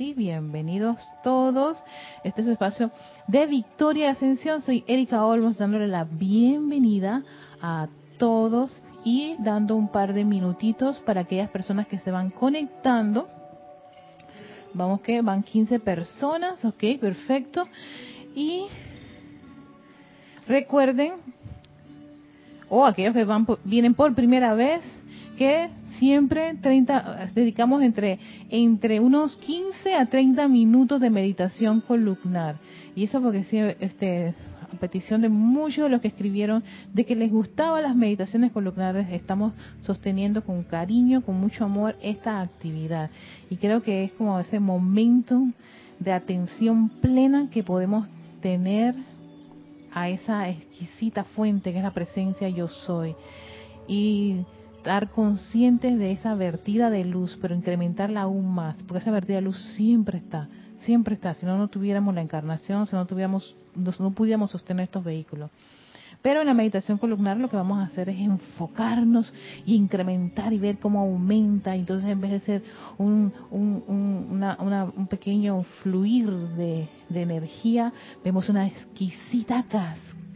bienvenidos todos. Este es el espacio de Victoria y Ascensión. Soy Erika Olmos dándole la bienvenida a todos y dando un par de minutitos para aquellas personas que se van conectando. Vamos que van 15 personas, ok, perfecto. Y recuerden, o aquellos que van vienen por primera vez, que siempre 30, dedicamos entre, entre unos 15 a 30 minutos de meditación columnar. Y eso porque este, a petición de muchos de los que escribieron de que les gustaban las meditaciones columnares, estamos sosteniendo con cariño, con mucho amor esta actividad. Y creo que es como ese momento de atención plena que podemos tener a esa exquisita fuente que es la presencia yo soy. Y estar conscientes de esa vertida de luz, pero incrementarla aún más, porque esa vertida de luz siempre está, siempre está, si no, no tuviéramos la encarnación, si no tuviéramos, no, pudiéramos sostener estos vehículos. Pero en la meditación columnar lo que vamos a hacer es enfocarnos y incrementar y ver cómo aumenta. Entonces, en vez de ser un, un, un pequeño fluir de, de, energía, vemos una exquisita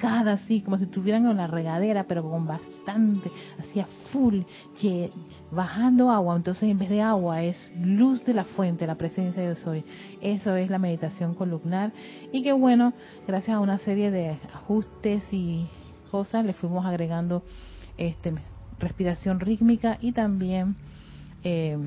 así, como si estuvieran en la regadera, pero con bastante, hacía full, bajando agua. Entonces, en vez de agua, es luz de la fuente, la presencia de soy. Eso es la meditación columnar. Y que bueno, gracias a una serie de ajustes y cosas, le fuimos agregando este respiración rítmica y también eh,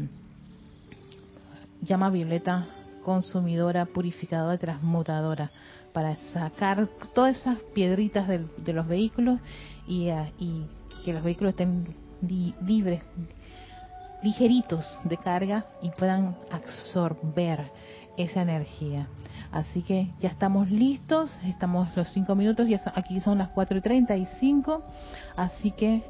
llama violeta consumidora, purificadora, transmutadora para sacar todas esas piedritas de, los vehículos y, ah, y, que los vehículos estén libres, ligeritos de carga y puedan absorber esa energía. Así que ya estamos listos, estamos los cinco minutos, ya aquí son las 4 y 35, así que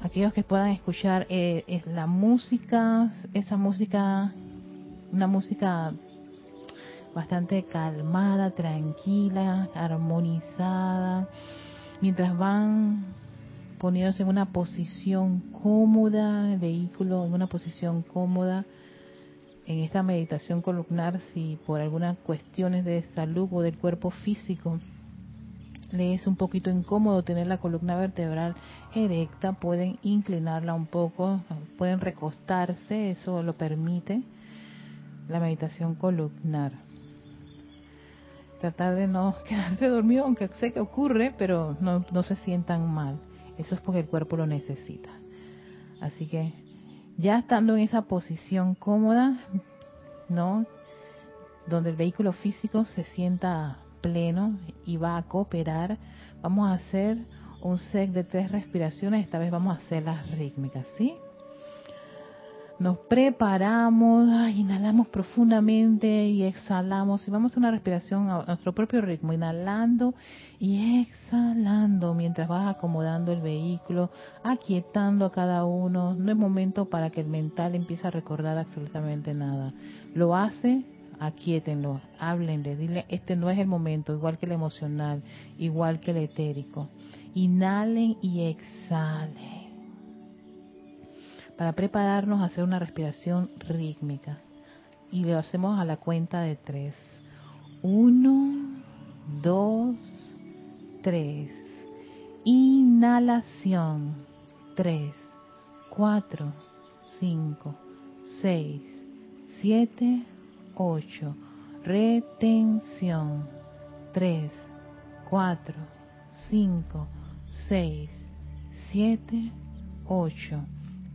aquellos que puedan escuchar eh, es la música, esa música, una música bastante calmada, tranquila, armonizada, mientras van poniéndose en una posición cómoda, el vehículo en una posición cómoda, en esta meditación columnar, si por algunas cuestiones de salud o del cuerpo físico le es un poquito incómodo tener la columna vertebral erecta, pueden inclinarla un poco, pueden recostarse, eso lo permite la meditación columnar tratar de no quedarse dormido, aunque sé que ocurre, pero no, no se sientan mal. Eso es porque el cuerpo lo necesita. Así que ya estando en esa posición cómoda, ¿no? Donde el vehículo físico se sienta pleno y va a cooperar, vamos a hacer un set de tres respiraciones. Esta vez vamos a hacer las rítmicas, ¿sí? Nos preparamos, inhalamos profundamente y exhalamos. Y vamos a una respiración a nuestro propio ritmo, inhalando y exhalando mientras vas acomodando el vehículo, aquietando a cada uno. No es momento para que el mental empiece a recordar absolutamente nada. Lo hace, aquietenlo, háblenle, dile, este no es el momento, igual que el emocional, igual que el etérico. Inhalen y exhalen para prepararnos a hacer una respiración rítmica. Y lo hacemos a la cuenta de tres. Uno, dos, tres. Inhalación. Tres, cuatro, cinco, seis, siete, ocho. Retención. Tres, cuatro, cinco, seis, siete, ocho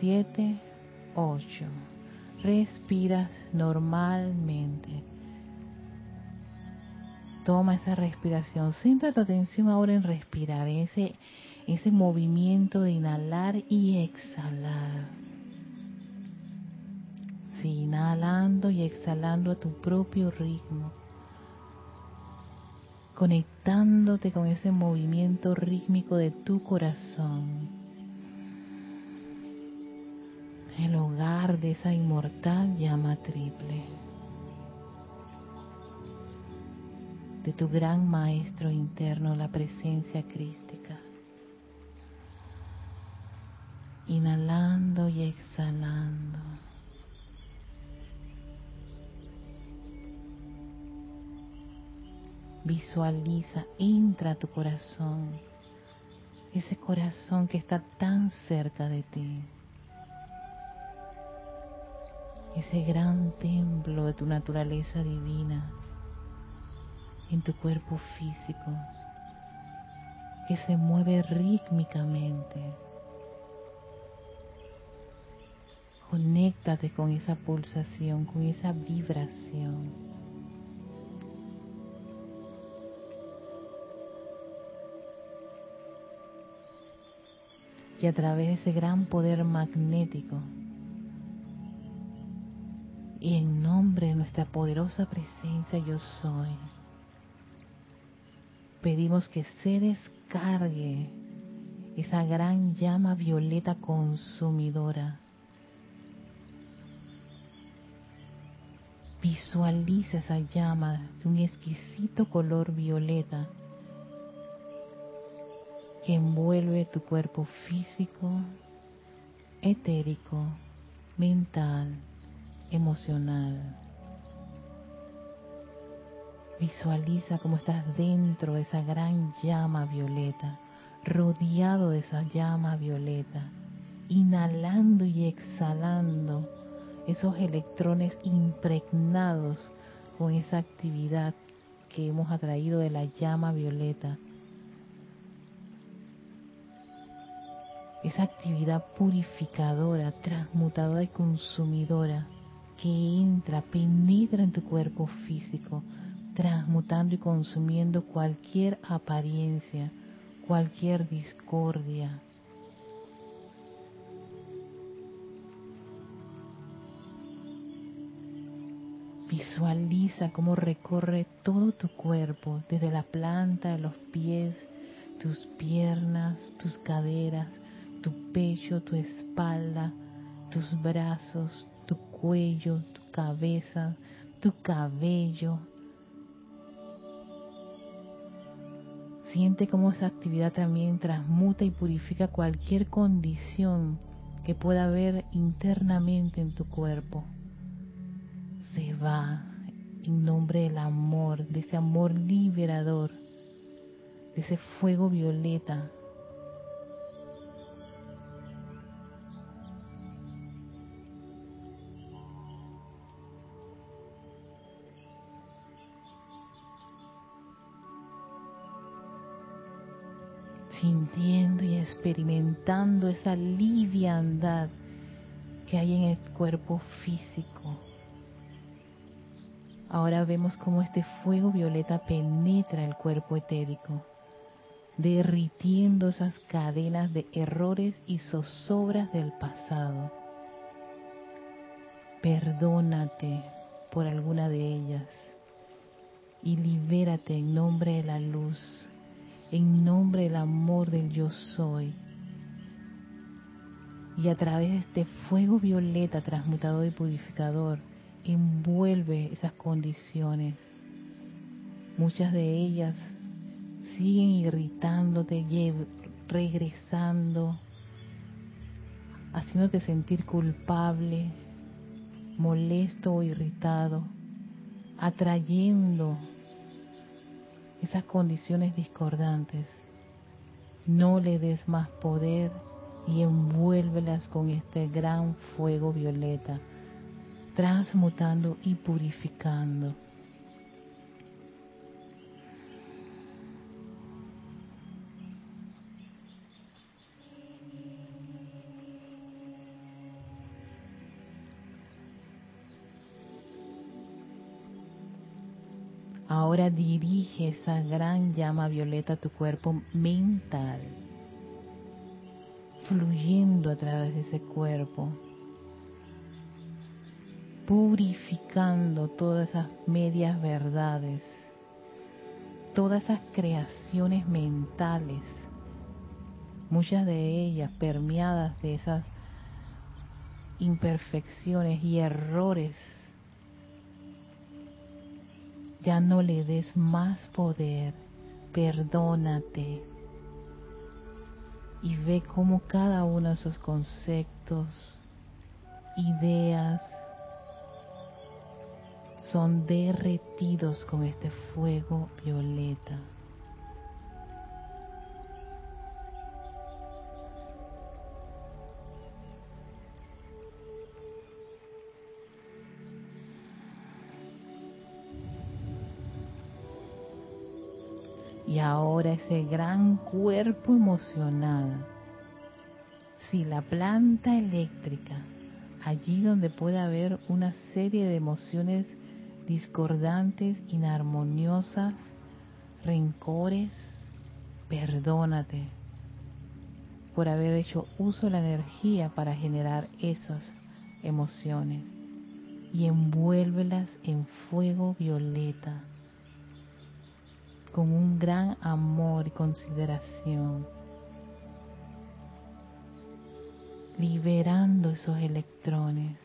7, 8. Respiras normalmente. Toma esa respiración. Centra tu atención ahora en respirar, ese, ese movimiento de inhalar y exhalar. Sí, inhalando y exhalando a tu propio ritmo. Conectándote con ese movimiento rítmico de tu corazón. El hogar de esa inmortal llama triple. De tu gran maestro interno, la presencia crística. Inhalando y exhalando. Visualiza, entra a tu corazón, ese corazón que está tan cerca de ti, ese gran templo de tu naturaleza divina en tu cuerpo físico, que se mueve rítmicamente. Conéctate con esa pulsación, con esa vibración. y a través de ese gran poder magnético y en nombre de nuestra poderosa presencia yo soy, pedimos que se descargue esa gran llama violeta consumidora. Visualiza esa llama de un exquisito color violeta que envuelve tu cuerpo físico, etérico, mental, emocional. Visualiza cómo estás dentro de esa gran llama violeta, rodeado de esa llama violeta, inhalando y exhalando esos electrones impregnados con esa actividad que hemos atraído de la llama violeta esa actividad purificadora, transmutadora y consumidora que entra, penetra en tu cuerpo físico, transmutando y consumiendo cualquier apariencia, cualquier discordia. Visualiza cómo recorre todo tu cuerpo, desde la planta de los pies, tus piernas, tus caderas, tu pecho, tu espalda, tus brazos, cuello, tu cabeza, tu cabello. Siente cómo esa actividad también transmuta y purifica cualquier condición que pueda haber internamente en tu cuerpo. Se va en nombre del amor, de ese amor liberador, de ese fuego violeta sintiendo y experimentando esa liviandad que hay en el cuerpo físico. Ahora vemos cómo este fuego violeta penetra el cuerpo etérico, derritiendo esas cadenas de errores y zozobras del pasado. Perdónate por alguna de ellas y libérate en nombre de la luz en nombre del amor del yo soy. Y a través de este fuego violeta transmutador y purificador, envuelve esas condiciones. Muchas de ellas siguen irritándote, regresando, haciéndote sentir culpable, molesto o irritado, atrayendo esas condiciones discordantes. No le des más poder y envuélvelas con este gran fuego violeta, transmutando y purificando. Ahora dirige esa gran llama violeta a tu cuerpo mental, fluyendo a través de ese cuerpo, purificando todas esas medias verdades, todas esas creaciones mentales, muchas de ellas permeadas de esas imperfecciones y errores ya no le des más poder, perdónate y ve cómo cada uno de esos conceptos, ideas, son derretidos con este fuego violeta. Ahora ese gran cuerpo emocional, si la planta eléctrica, allí donde puede haber una serie de emociones discordantes, inarmoniosas, rencores, perdónate por haber hecho uso de la energía para generar esas emociones y envuélvelas en fuego violeta con un gran amor y consideración, liberando esos electrones,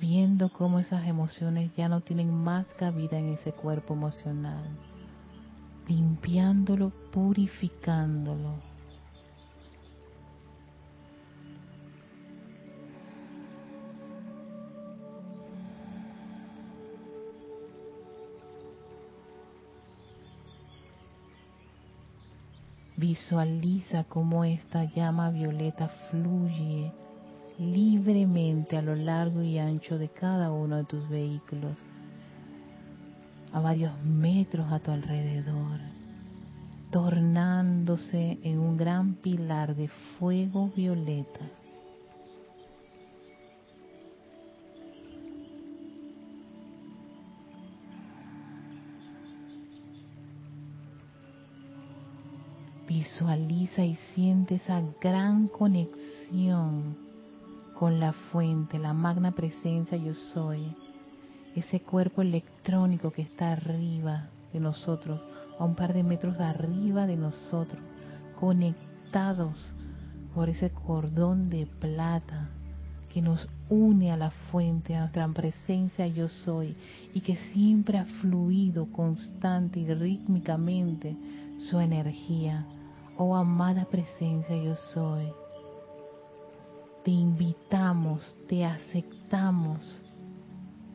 viendo cómo esas emociones ya no tienen más cabida en ese cuerpo emocional, limpiándolo, purificándolo Visualiza cómo esta llama violeta fluye libremente a lo largo y ancho de cada uno de tus vehículos, a varios metros a tu alrededor, tornándose en un gran pilar de fuego violeta Visualiza y siente esa gran conexión con la fuente, la magna presencia yo soy, ese cuerpo electrónico que está arriba de nosotros, a un par de metros arriba de nosotros, conectados por ese cordón de plata que nos une a la fuente, a nuestra presencia yo soy, y que siempre ha fluido constante y rítmicamente su energía Oh amada presencia yo soy, te invitamos, te aceptamos,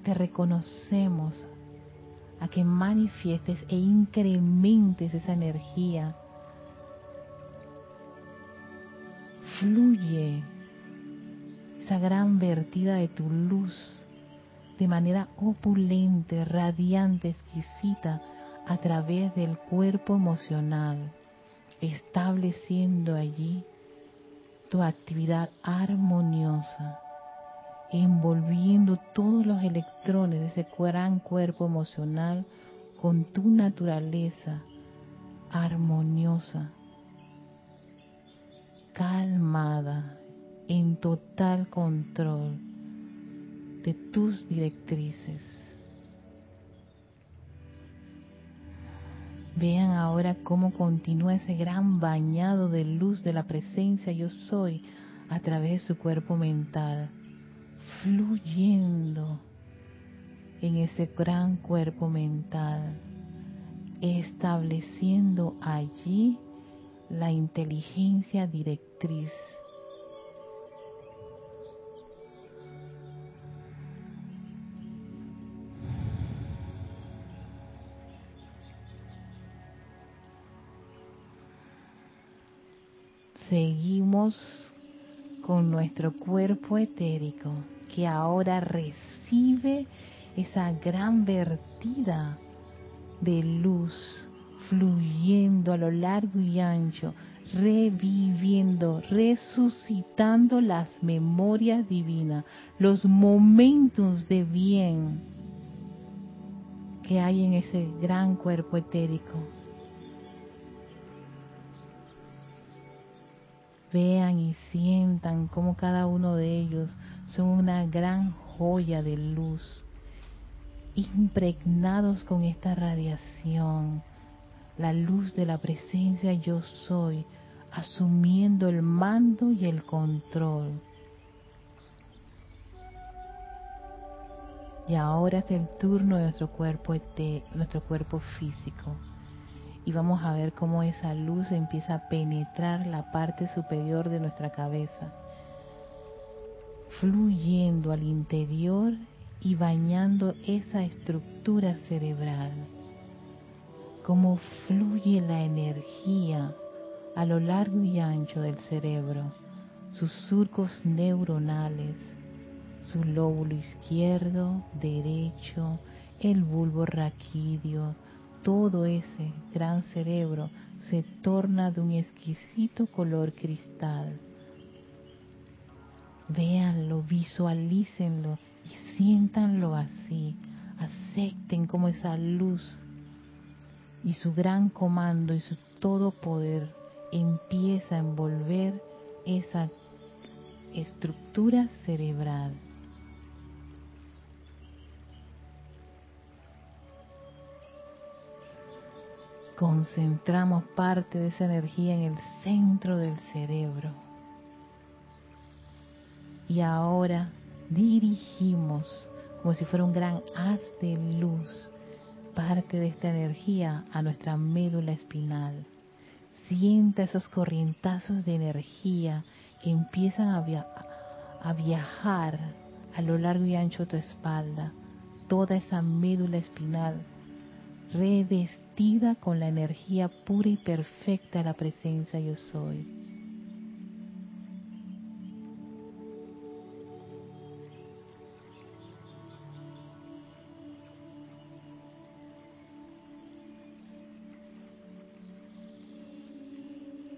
te reconocemos a que manifiestes e incrementes esa energía. Fluye esa gran vertida de tu luz de manera opulente, radiante, exquisita a través del cuerpo emocional estableciendo allí tu actividad armoniosa, envolviendo todos los electrones de ese gran cuerpo emocional con tu naturaleza armoniosa, calmada, en total control de tus directrices. Vean ahora cómo continúa ese gran bañado de luz de la presencia yo soy a través de su cuerpo mental, fluyendo en ese gran cuerpo mental, estableciendo allí la inteligencia directriz seguimos con nuestro cuerpo etérico que ahora recibe esa gran vertida de luz fluyendo a lo largo y ancho, reviviendo, resucitando las memorias divinas, los momentos de bien que hay en ese gran cuerpo etérico. Vean y sientan cómo cada uno de ellos son una gran joya de luz, impregnados con esta radiación, la luz de la presencia yo soy, asumiendo el mando y el control. Y ahora es el turno de nuestro cuerpo, nuestro cuerpo físico y vamos a ver cómo esa luz empieza a penetrar la parte superior de nuestra cabeza, fluyendo al interior y bañando esa estructura cerebral. Cómo fluye la energía a lo largo y ancho del cerebro, sus surcos neuronales, su lóbulo izquierdo, derecho, el bulbo raquídeo, todo ese gran cerebro se torna de un exquisito color cristal. Véanlo, visualícenlo y siéntanlo así. Acepten como esa luz y su gran comando y su todo poder empieza a envolver esa estructura cerebral. Concentramos parte de esa energía en el centro del cerebro. Y ahora dirigimos, como si fuera un gran haz de luz, parte de esta energía a nuestra médula espinal. Sienta esos corrientazos de energía que empiezan a, a viajar a lo largo y ancho de tu espalda, toda esa médula espinal revestida con la energía pura y perfecta de la presencia yo soy.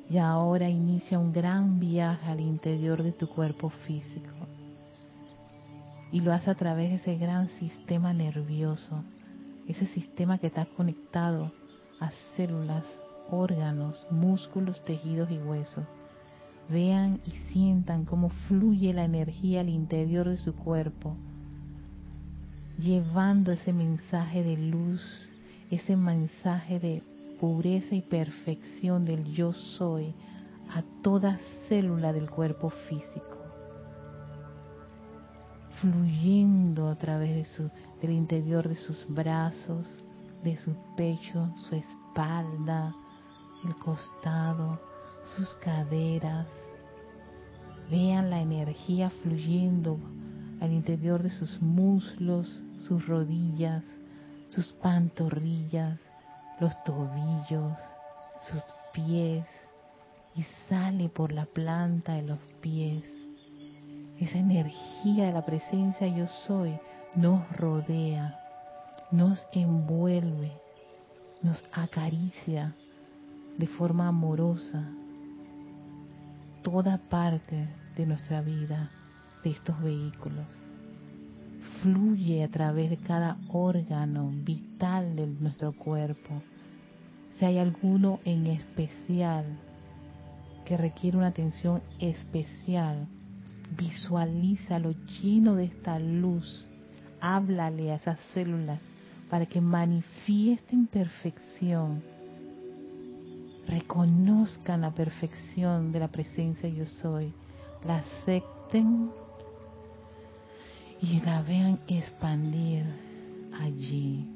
Y ahora inicia un gran viaje al interior de tu cuerpo físico. Y lo hace a través de ese gran sistema nervioso ese sistema que está conectado a células, órganos, músculos, tejidos y huesos. Vean y sientan cómo fluye la energía al interior de su cuerpo, llevando ese mensaje de luz, ese mensaje de pureza y perfección del yo soy a toda célula del cuerpo físico fluyendo a través de su, del interior de sus brazos, de su pecho, su espalda, el costado, sus caderas. Vean la energía fluyendo al interior de sus muslos, sus rodillas, sus pantorrillas, los tobillos, sus pies y sale por la planta de los pies esa energía de la presencia yo soy nos rodea, nos envuelve, nos acaricia de forma amorosa toda parte de nuestra vida, de estos vehículos. Fluye a través de cada órgano vital de nuestro cuerpo. Si hay alguno en especial que requiere una atención especial, Visualízalo lleno de esta luz. Háblale a esas células para que manifiesten perfección. Reconozcan la perfección de la presencia yo soy. La acepten y la vean expandir allí.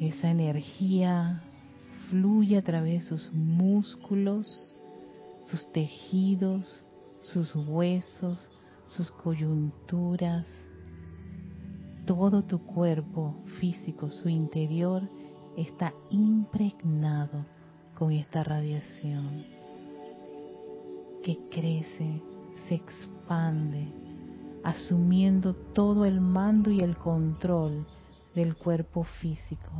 Esa energía fluye a través de sus músculos, sus tejidos, sus huesos, sus coyunturas, todo tu cuerpo físico, su interior, está impregnado con esta radiación que crece, se expande, asumiendo todo el mando y el control del cuerpo físico,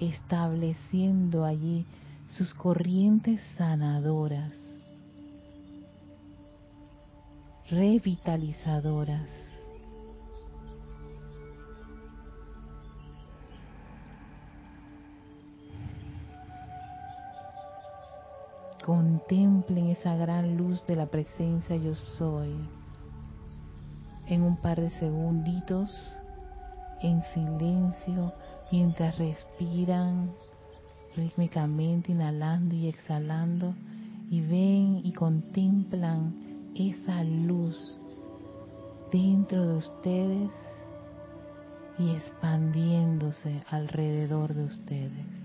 estableciendo allí sus corrientes sanadoras, revitalizadoras. Contemplen esa gran luz de la presencia yo soy. En un par de segunditos, en silencio, mientras respiran rítmicamente, inhalando y exhalando, y ven y contemplan esa luz dentro de ustedes y expandiéndose alrededor de ustedes.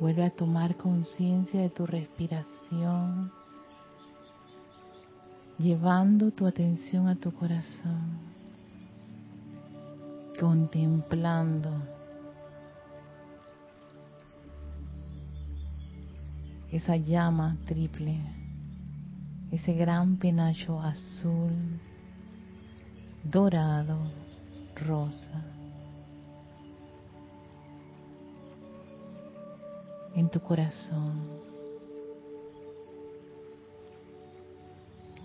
Vuelve a tomar conciencia de tu respiración, llevando tu atención a tu corazón, contemplando esa llama triple, ese gran penacho azul, dorado, rosa. En tu corazón.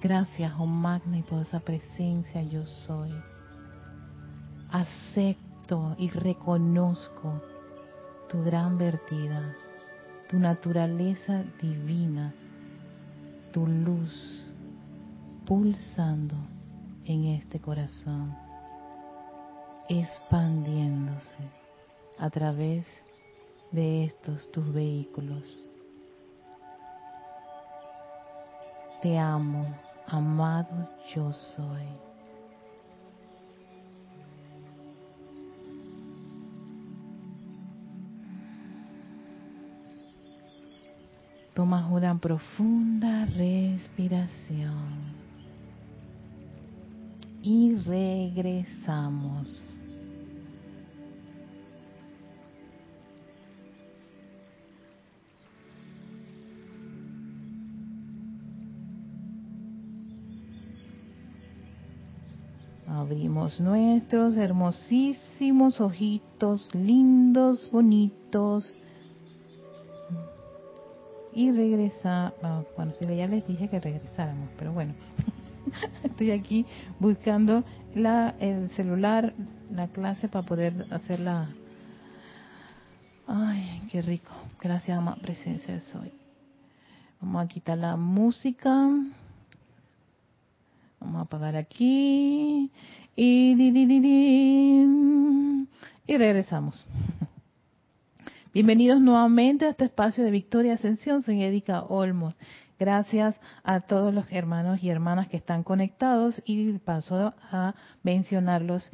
Gracias, oh magna y poderosa presencia, yo soy. Acepto y reconozco tu gran vertida, tu naturaleza divina, tu luz pulsando en este corazón, expandiéndose a través de de estos tus vehículos. Te amo, amado yo soy. Tomas una profunda respiración y regresamos. Abrimos nuestros hermosísimos ojitos, lindos, bonitos. Y regresa, ah, bueno, si ya les dije que regresáramos, pero bueno, estoy aquí buscando la, el celular, la clase para poder hacerla. Ay, qué rico. Gracias, ama presencia soy. Vamos a quitar la música Vamos a apagar aquí. Y, y regresamos. Bienvenidos nuevamente a este espacio de Victoria Ascensión. Soy Erika Olmos. Gracias a todos los hermanos y hermanas que están conectados y paso a mencionarlos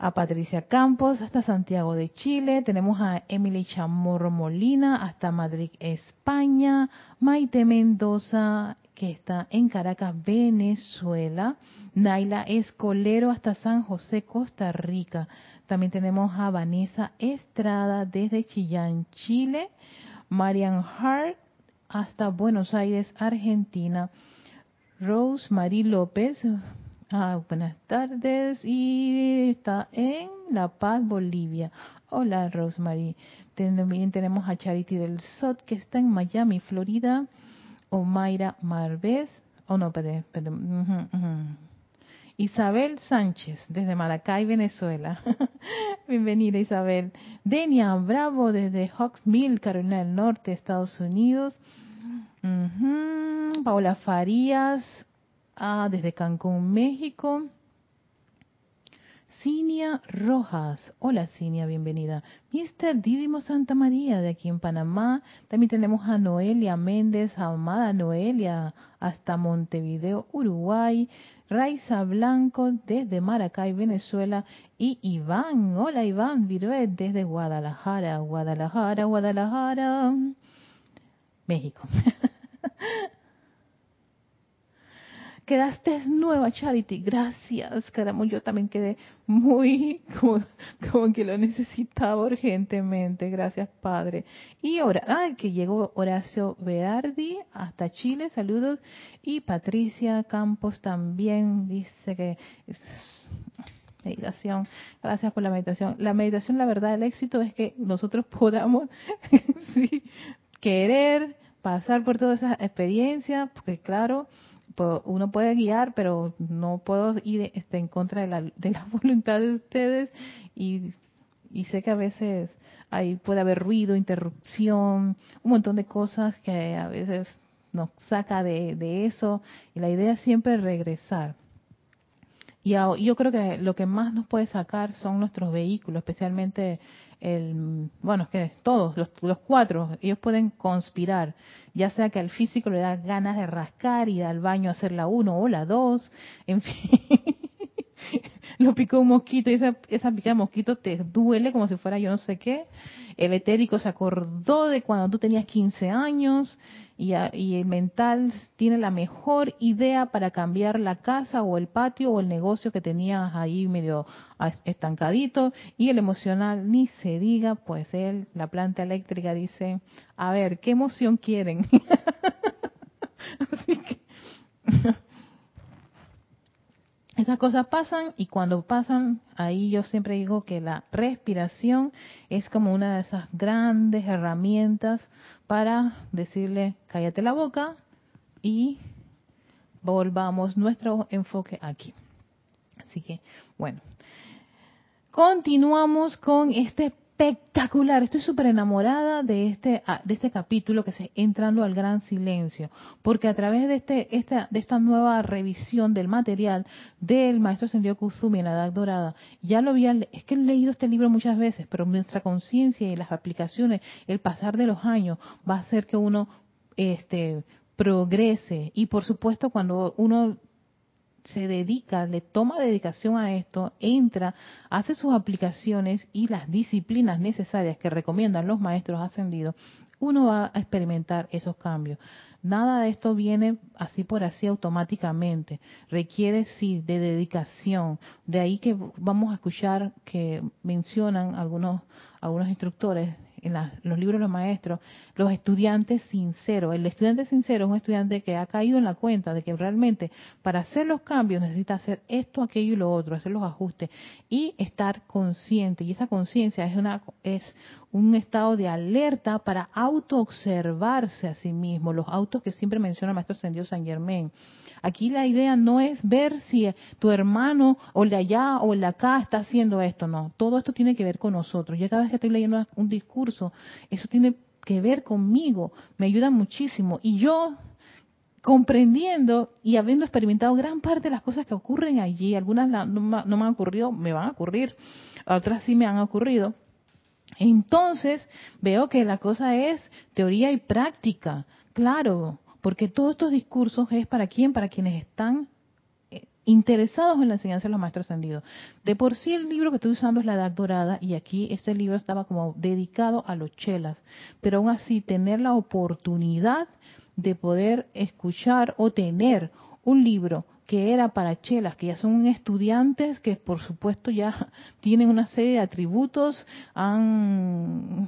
a Patricia Campos hasta Santiago de Chile, tenemos a Emily Chamorro Molina hasta Madrid, España, Maite Mendoza que está en Caracas, Venezuela, Naila Escolero hasta San José, Costa Rica. También tenemos a Vanessa Estrada desde Chillán, Chile, Marian Hart hasta Buenos Aires, Argentina, Rose Marie López, Ah, buenas tardes. Y está en La Paz, Bolivia. Hola, Rosemary. También tenemos a Charity del Sot, que está en Miami, Florida. O Mayra Marvez. Oh, no, perdón. Isabel Sánchez, desde Maracay, Venezuela. Bienvenida, Isabel. Denia Bravo, desde Hawksmill, Carolina del Norte, Estados Unidos. Paola Farías, Ah, desde Cancún, México. Cinia Rojas. Hola Cinia, bienvenida. Mr. Didimo Santa María de aquí en Panamá. También tenemos a Noelia Méndez, amada Noelia, hasta Montevideo, Uruguay. Raiza Blanco desde Maracay, Venezuela. Y Iván. Hola Iván Viruet desde Guadalajara, Guadalajara, Guadalajara, México. Quedaste nueva, Charity. Gracias. Caramba, yo también quedé muy como, que lo necesitaba urgentemente. Gracias, Padre. Y ahora, ay, que llegó Horacio Berardi hasta Chile. Saludos. Y Patricia Campos también dice que meditación. Gracias por la meditación. La meditación, la verdad, el éxito es que nosotros podamos querer pasar por toda esa experiencia, porque claro, uno puede guiar, pero no puedo ir este, en contra de la, de la voluntad de ustedes y, y sé que a veces ahí puede haber ruido, interrupción, un montón de cosas que a veces nos saca de, eso y la idea es siempre regresar. Y yo creo que lo que más nos puede sacar son nuestros vehículos, especialmente el, bueno, es que todos, los, los, cuatro, ellos pueden conspirar, ya sea que al físico le da ganas de rascar y al baño hacer la uno o la dos, en fin, lo picó un mosquito y esa, esa picada de mosquito te duele como si fuera yo no sé qué, el etérico se acordó de cuando tú tenías 15 años y, y, el mental tiene la mejor idea para cambiar la casa o el patio o el negocio que tenías ahí medio estancadito y el emocional ni se diga, pues él, la planta eléctrica dice, a ver, ¿qué emoción quieren? Así que esas cosas pasan y cuando pasan, ahí yo siempre digo que la respiración es como una de esas grandes herramientas para decirle, cállate la boca y volvamos nuestro enfoque aquí. Así que, bueno, continuamos con este espectacular. Estoy súper enamorada de este, ah, de este capítulo que se entrando al gran silencio, porque a través de este, esta, de esta nueva revisión del material del maestro Sendio Kusumi en la Edad Dorada, ya lo había, es que he leído este libro muchas veces, pero nuestra conciencia y las aplicaciones, el pasar de los años va a hacer que uno, este, progrese y por supuesto cuando uno se dedica, le toma dedicación a esto, entra, hace sus aplicaciones y las disciplinas necesarias que recomiendan los maestros ascendidos, uno va a experimentar esos cambios. Nada de esto viene así por así automáticamente. Requiere sí de dedicación. De ahí que vamos a escuchar que mencionan algunos algunos instructores en los libros de los maestros, los estudiantes sinceros. El estudiante sincero es un estudiante que ha caído en la cuenta de que realmente para hacer los cambios necesita hacer esto, aquello y lo otro, hacer los ajustes y estar consciente. Y esa conciencia es una es un estado de alerta para autoobservarse a sí mismo, los autos que siempre menciona el maestro Sendido San Germain. Aquí la idea no es ver si tu hermano o el de allá o el de acá está haciendo esto, no. Todo esto tiene que ver con nosotros. Yo cada vez que estoy leyendo un discurso, eso tiene que ver conmigo, me ayuda muchísimo. Y yo comprendiendo y habiendo experimentado gran parte de las cosas que ocurren allí, algunas no, me han ocurrido, me van a ocurrir, otras sí me han ocurrido. Entonces veo que la cosa es teoría y práctica, claro, porque todos estos discursos es para quién, para quienes están eh, interesados en la enseñanza de los maestros ascendidos. De por sí el libro que estoy usando es La Edad Dorada y aquí este libro estaba como dedicado a los chelas, pero aún así tener la oportunidad de poder escuchar o tener un libro que era para chelas, que ya son estudiantes, que por supuesto ya tienen una serie de atributos, han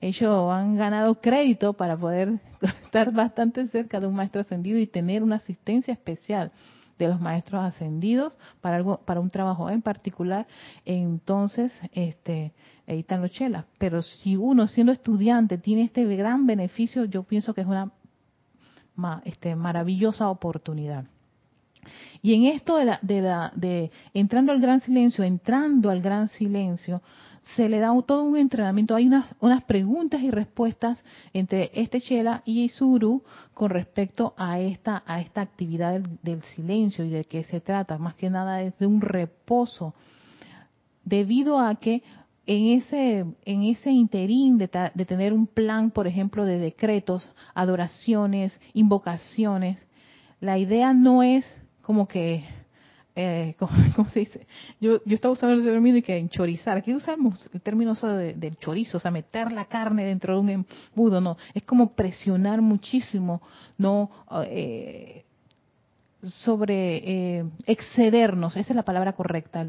hecho, han ganado crédito para poder estar bastante cerca de un maestro ascendido y tener una asistencia especial de los maestros ascendidos para algo, para un trabajo en particular, entonces este ahí están los chelas. Pero si uno siendo estudiante tiene este gran beneficio, yo pienso que es una este, maravillosa oportunidad. Y en esto de, la, de, la, de entrando al gran silencio, entrando al gran silencio, se le da todo un entrenamiento. Hay unas, unas preguntas y respuestas entre este Chela y Isuru con respecto a esta, a esta actividad del, silencio y de qué se trata. Más que nada es de un reposo, debido a que en ese, en ese interín de, de, tener un plan, por ejemplo, de decretos, adoraciones, invocaciones, la idea no es como que, eh, ¿cómo, se dice? Yo, yo estaba usando el término de que enchorizar. Aquí usamos el término solo de, del chorizo, o sea, meter la carne dentro de un embudo, no. Es como presionar muchísimo, no eh, sobre eh, excedernos, esa es la palabra correcta,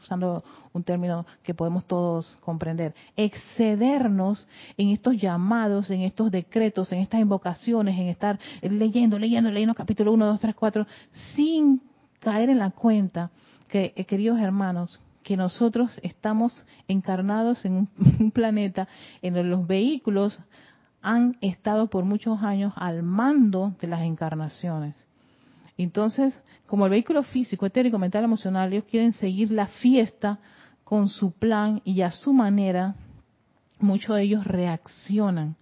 usando un término que podemos todos comprender, excedernos en estos llamados, en estos decretos, en estas invocaciones, en estar leyendo, leyendo, leyendo capítulo 1, 2, 3, 4, sin caer en la cuenta que, eh, queridos hermanos, que nosotros estamos encarnados en un planeta en donde los vehículos han estado por muchos años al mando de las encarnaciones entonces, como el vehículo físico, etérico, mental, emocional, ellos quieren seguir la fiesta con su plan y a su manera, muchos de ellos reaccionan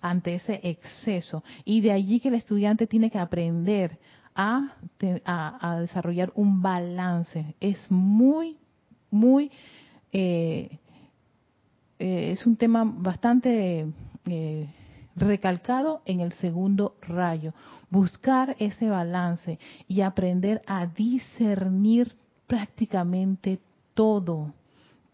ante ese exceso. Y de allí que el estudiante tiene que aprender a, a, desarrollar un balance. Es muy, muy, eh, eh, es un tema bastante eh, recalcado en el segundo rayo. Buscar ese balance y aprender a discernir prácticamente todo.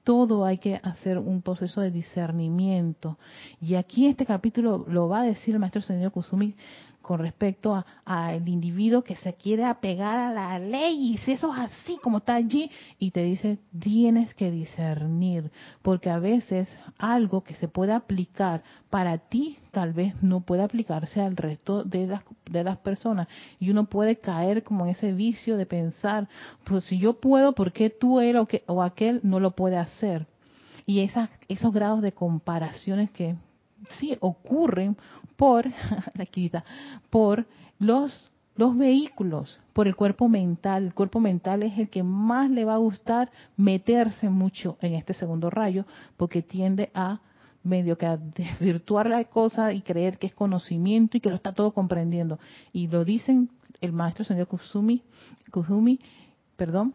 Todo hay que hacer un proceso de discernimiento. Y aquí este capítulo lo va a decir el maestro señor Kusumi con respecto al individuo que se quiere apegar a la ley y si eso es así como está allí y te dice tienes que discernir porque a veces algo que se puede aplicar para ti tal vez no puede aplicarse al resto de las, de las personas y uno puede caer como en ese vicio de pensar pues si yo puedo ¿por qué tú él o, que, o aquel no lo puede hacer? y esas, esos grados de comparaciones que sí ocurren por la quita, por los los vehículos, por el cuerpo mental. El cuerpo mental es el que más le va a gustar meterse mucho en este segundo rayo, porque tiende a medio que a desvirtuar la cosa y creer que es conocimiento y que lo está todo comprendiendo. Y lo dicen el maestro señor Kusumi, Kusumi perdón,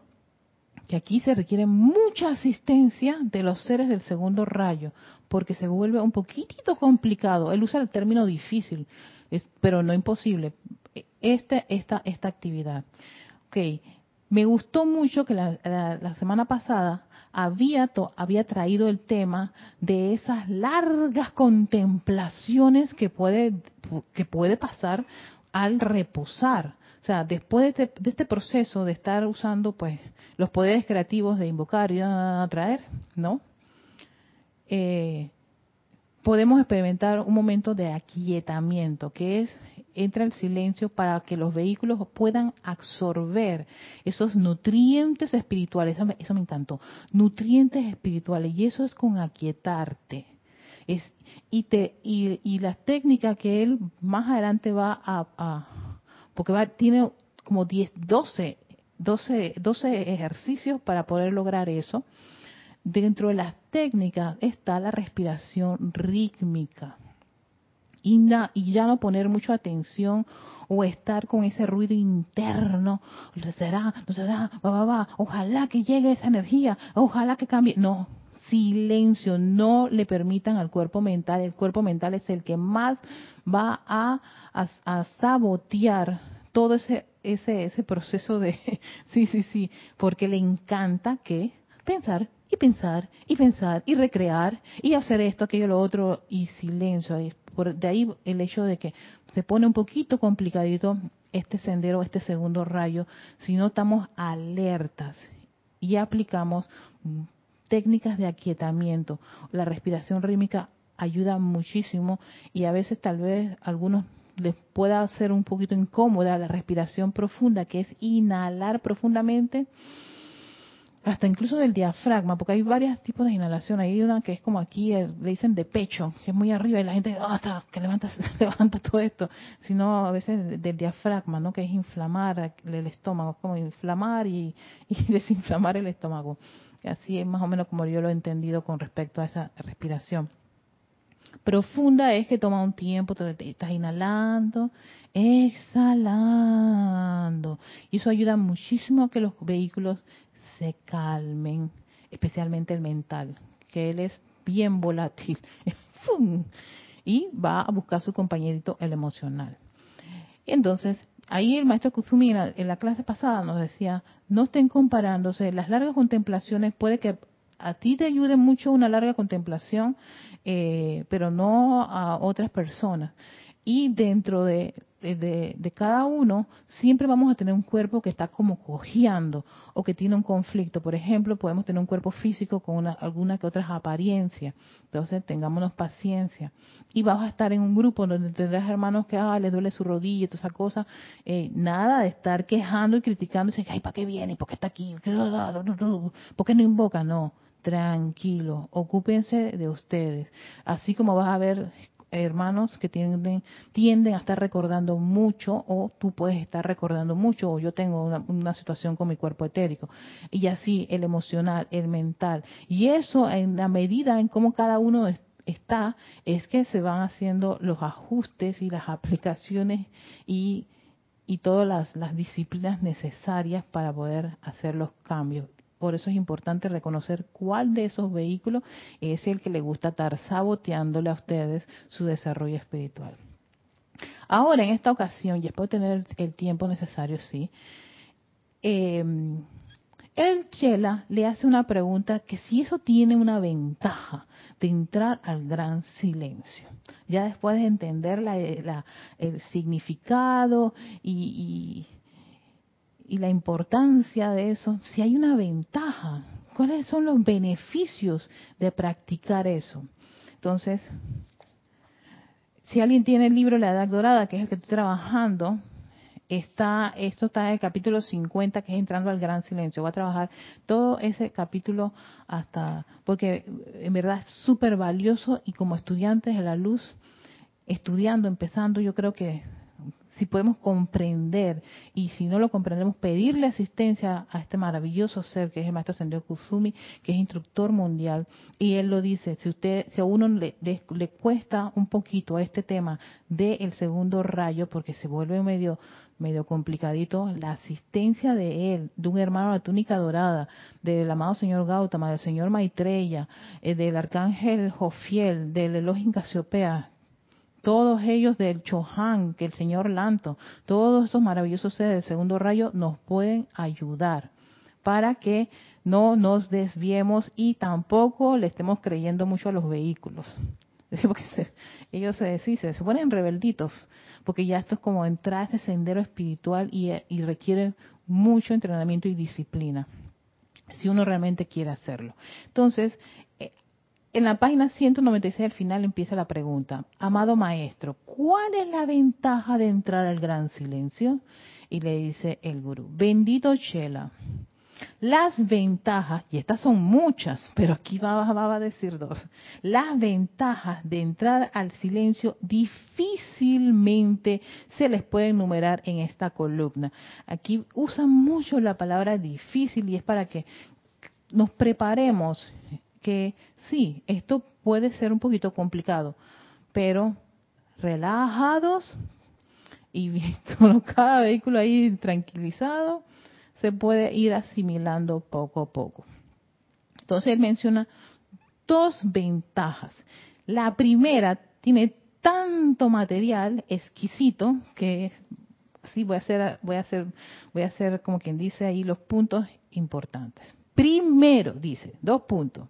que aquí se requiere mucha asistencia de los seres del segundo rayo, porque se vuelve un poquitito complicado. Él usa el término difícil, pero no imposible. Esta, esta, esta actividad. Ok, me gustó mucho que la, semana pasada había, había traído el tema de esas largas contemplaciones que puede, que puede pasar al reposar. Sea, después de este, de este proceso de estar usando pues los poderes creativos de invocar y atraer, ¿no? Eh, podemos experimentar un momento de aquietamiento, que es entra el silencio para que los vehículos puedan absorber esos nutrientes espirituales. Eso me, encantó. Nutrientes espirituales. Y eso es con aquietarte. Es, y, te, y, y la técnica que él más adelante va a, porque va, tiene como 10, 12, 12, 12 ejercicios para poder lograr eso. Dentro de las técnicas está la respiración rítmica. y, ya no poner mucha atención o estar con ese ruido interno, será, no será, va, va, va, ojalá que llegue esa energía, ojalá que cambie. No, silencio, no le permitan al cuerpo mental, el cuerpo mental es el que más va a, sabotear todo ese, ese, ese proceso de, sí, sí, sí, porque le encanta que pensar y pensar y pensar y recrear y hacer esto, aquello, lo otro y silencio. Por, de ahí el hecho de que se pone un poquito complicadito este sendero, este segundo rayo, si no estamos alertas y aplicamos técnicas de aquietamiento. La respiración rítmica ayuda muchísimo y a veces tal vez a algunos les pueda ser un poquito incómoda la respiración profunda, que es inhalar profundamente hasta incluso del diafragma, porque hay varios tipos de inhalación. Hay una que es como aquí, eh, le dicen de pecho, que es muy arriba y la gente, ah, hasta que levanta, levanta todo esto, sino a veces del diafragma, ¿no? Que es inflamar el estómago, como inflamar y, desinflamar el estómago. Así es más o menos como yo lo he entendido con respecto a esa respiración. Profunda es que toma un tiempo, estás inhalando, exhalando. Y eso ayuda muchísimo a que los vehículos se calmen, especialmente el mental, que él es bien volátil. y va a buscar su compañerito, el emocional. Entonces, ahí el maestro Kuzumi en la, clase pasada nos decía, no estén comparándose, las largas contemplaciones puede que a ti te ayude mucho una larga contemplación, eh, pero no a otras personas. Y dentro de de, cada uno, siempre vamos a tener un cuerpo que está como cojeando o que tiene un conflicto. Por ejemplo, podemos tener un cuerpo físico con una, alguna que otras apariencias. Entonces, tengámonos paciencia. Y vas a estar en un grupo donde tendrás hermanos que ah, les duele su rodilla y toda esa cosa. Eh, nada de estar quejando y criticando y decir, ay, ¿para qué viene? ¿Por qué está aquí? ¿Por qué no invoca? No tranquilo, ocúpense de ustedes. Así como vas a ver hermanos que tienden, tienden a estar recordando mucho o tú puedes estar recordando mucho o yo tengo una, situación con mi cuerpo etérico. Y así el emocional, el mental. Y eso en la medida en cómo cada uno está es que se van haciendo los ajustes y las aplicaciones y, y todas las, las disciplinas necesarias para poder hacer los cambios por eso es importante reconocer cuál de esos vehículos es el que le gusta estar saboteándole a ustedes su desarrollo espiritual. Ahora, en esta ocasión, y espero tener el tiempo necesario, sí, em, el Chela le hace una pregunta que si eso tiene una ventaja de entrar al gran silencio. Ya después de entender el significado y, y la importancia de eso, si hay una ventaja, cuáles son los beneficios de practicar eso. Entonces, si alguien tiene el libro La Edad Dorada, que es el que estoy trabajando, está, esto está en el capítulo 50, que es entrando al gran silencio. Voy a trabajar todo ese capítulo hasta, porque en verdad es súper valioso y como estudiantes de la luz, estudiando, empezando, yo creo que si podemos comprender y si no lo comprendemos, pedirle asistencia a este maravilloso ser que es el maestro Sendero Kusumi, que es instructor mundial, y él lo dice, si usted, si a uno le, cuesta un poquito a este tema del segundo rayo, porque se vuelve medio medio complicadito, la asistencia de él, de un hermano de túnica dorada, del amado señor Gautama, del señor Maitreya, eh, del arcángel Jofiel, del Elohim Casiopea, todos ellos del Chohan, que el señor Lanto, todos esos maravillosos seres del segundo rayo nos pueden ayudar para que no nos desviemos y tampoco le estemos creyendo mucho a los vehículos. Porque ellos se, sí, se, ponen rebelditos, porque ya esto es como entrar a ese sendero espiritual y requiere mucho entrenamiento y disciplina si uno realmente quiere hacerlo. Entonces, en la página 196 al final empieza la pregunta, amado maestro, ¿cuál es la ventaja de entrar al gran silencio? Y le dice el gurú, bendito Chela, las ventajas, y estas son muchas, pero aquí va, va, a decir dos, las ventajas de entrar al silencio difícilmente se les puede enumerar en esta columna. Aquí usan mucho la palabra difícil y es para que nos preparemos que sí, esto puede ser un poquito complicado, pero relajados y con cada vehículo ahí tranquilizado, se puede ir asimilando poco a poco. Entonces él menciona dos ventajas. La primera tiene tanto material exquisito que sí voy a hacer voy a hacer voy a hacer como quien dice ahí los puntos importantes. Primero dice, dos puntos.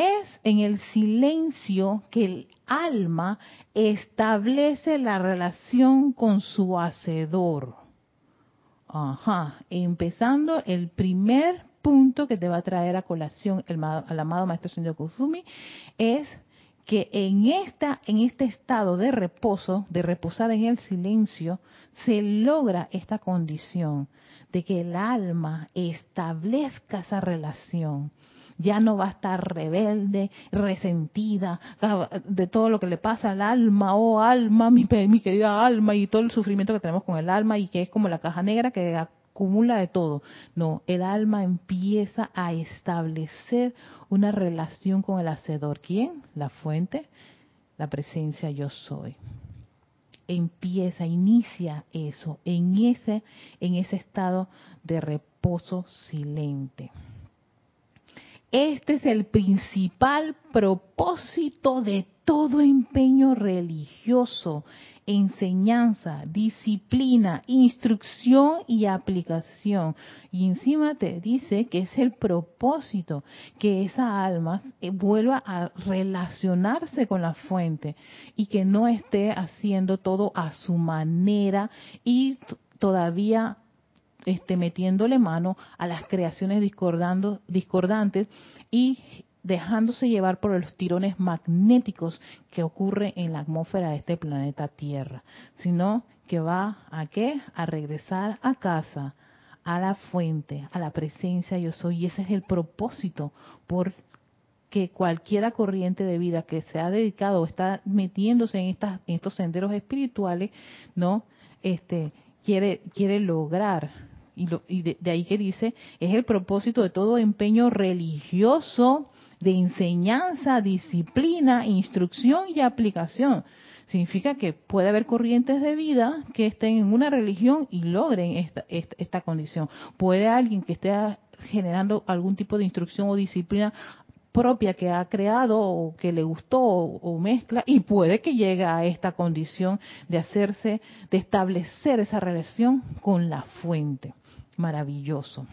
Es en el silencio que el alma establece la relación con su hacedor. Ajá, empezando el primer punto que te va a traer a colación el, amado Maestro Señor Kusumi es que en esta en este estado de reposo, de reposar en el silencio, se logra esta condición de que el alma establezca esa relación. Ya no va a estar rebelde, resentida de todo lo que le pasa al alma, oh alma, mi, mi querida alma, y todo el sufrimiento que tenemos con el alma, y que es como la caja negra que acumula de todo. No, el alma empieza a establecer una relación con el hacedor. ¿Quién? La fuente, la presencia yo soy. Empieza, inicia eso en ese, en ese estado de reposo silente. Este es el principal propósito de todo empeño religioso enseñanza, disciplina, instrucción y aplicación. Y encima te dice que es el propósito que esa alma eh, vuelva a relacionarse con la fuente y que no esté haciendo todo a su manera y todavía esté metiéndole mano a las creaciones discordantes y dejándose llevar por los tirones magnéticos que ocurre en la atmósfera de este planeta Tierra, sino que va a qué? A regresar a casa, a la fuente, a la presencia yo soy. Y ese es el propósito por que cualquiera corriente de vida que se ha dedicado o está metiéndose en, estas, estos senderos espirituales, ¿no? Este, quiere, quiere lograr. Y, y de ahí que dice, es el propósito de todo empeño religioso de enseñanza, disciplina, instrucción y aplicación. Significa que puede haber corrientes de vida que estén en una religión y logren esta, esta, condición. Puede alguien que esté generando algún tipo de instrucción o disciplina propia que ha creado o que le gustó o, mezcla y puede que llegue a esta condición de hacerse, de establecer esa relación con la fuente. Maravilloso.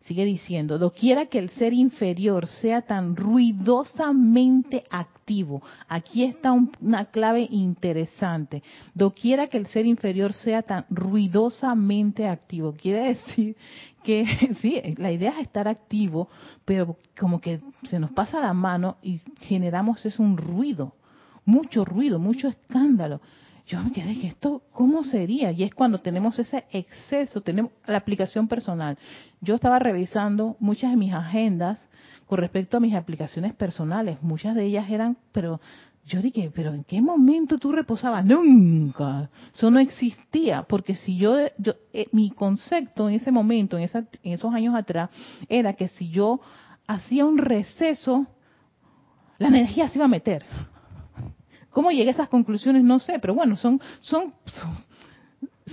Sigue diciendo, doquiera que el ser inferior sea tan ruidosamente activo, aquí está una clave interesante, doquiera que el ser inferior sea tan ruidosamente activo, quiere decir que sí, la idea es estar activo, pero como que se nos pasa la mano y generamos es un ruido, mucho ruido, mucho escándalo yo me quedé que esto, ¿cómo sería? Y es cuando tenemos ese exceso, tenemos la aplicación personal. Yo estaba revisando muchas de mis agendas con respecto a mis aplicaciones personales. Muchas de ellas eran, pero yo dije, pero ¿en qué momento tú reposabas? Nunca. Eso no existía, porque si yo, yo eh, mi concepto en ese momento, en, esa, en esos años atrás, era que si yo hacía un receso, la energía se iba a meter. ¿Cómo llegué a esas conclusiones? No sé, pero bueno, son, son,